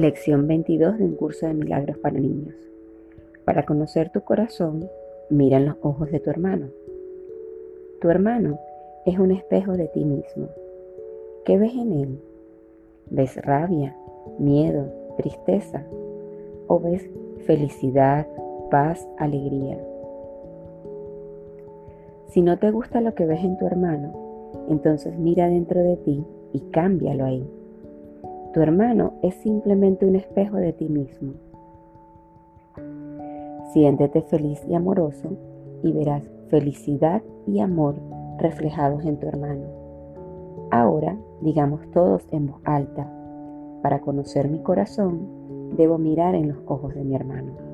Lección 22 de un curso de milagros para niños. Para conocer tu corazón, mira en los ojos de tu hermano. Tu hermano es un espejo de ti mismo. ¿Qué ves en él? ¿Ves rabia, miedo, tristeza? ¿O ves felicidad, paz, alegría? Si no te gusta lo que ves en tu hermano, entonces mira dentro de ti y cámbialo ahí. Tu hermano es simplemente un espejo de ti mismo. Siéntete feliz y amoroso y verás felicidad y amor reflejados en tu hermano. Ahora digamos todos en voz alta, para conocer mi corazón, debo mirar en los ojos de mi hermano.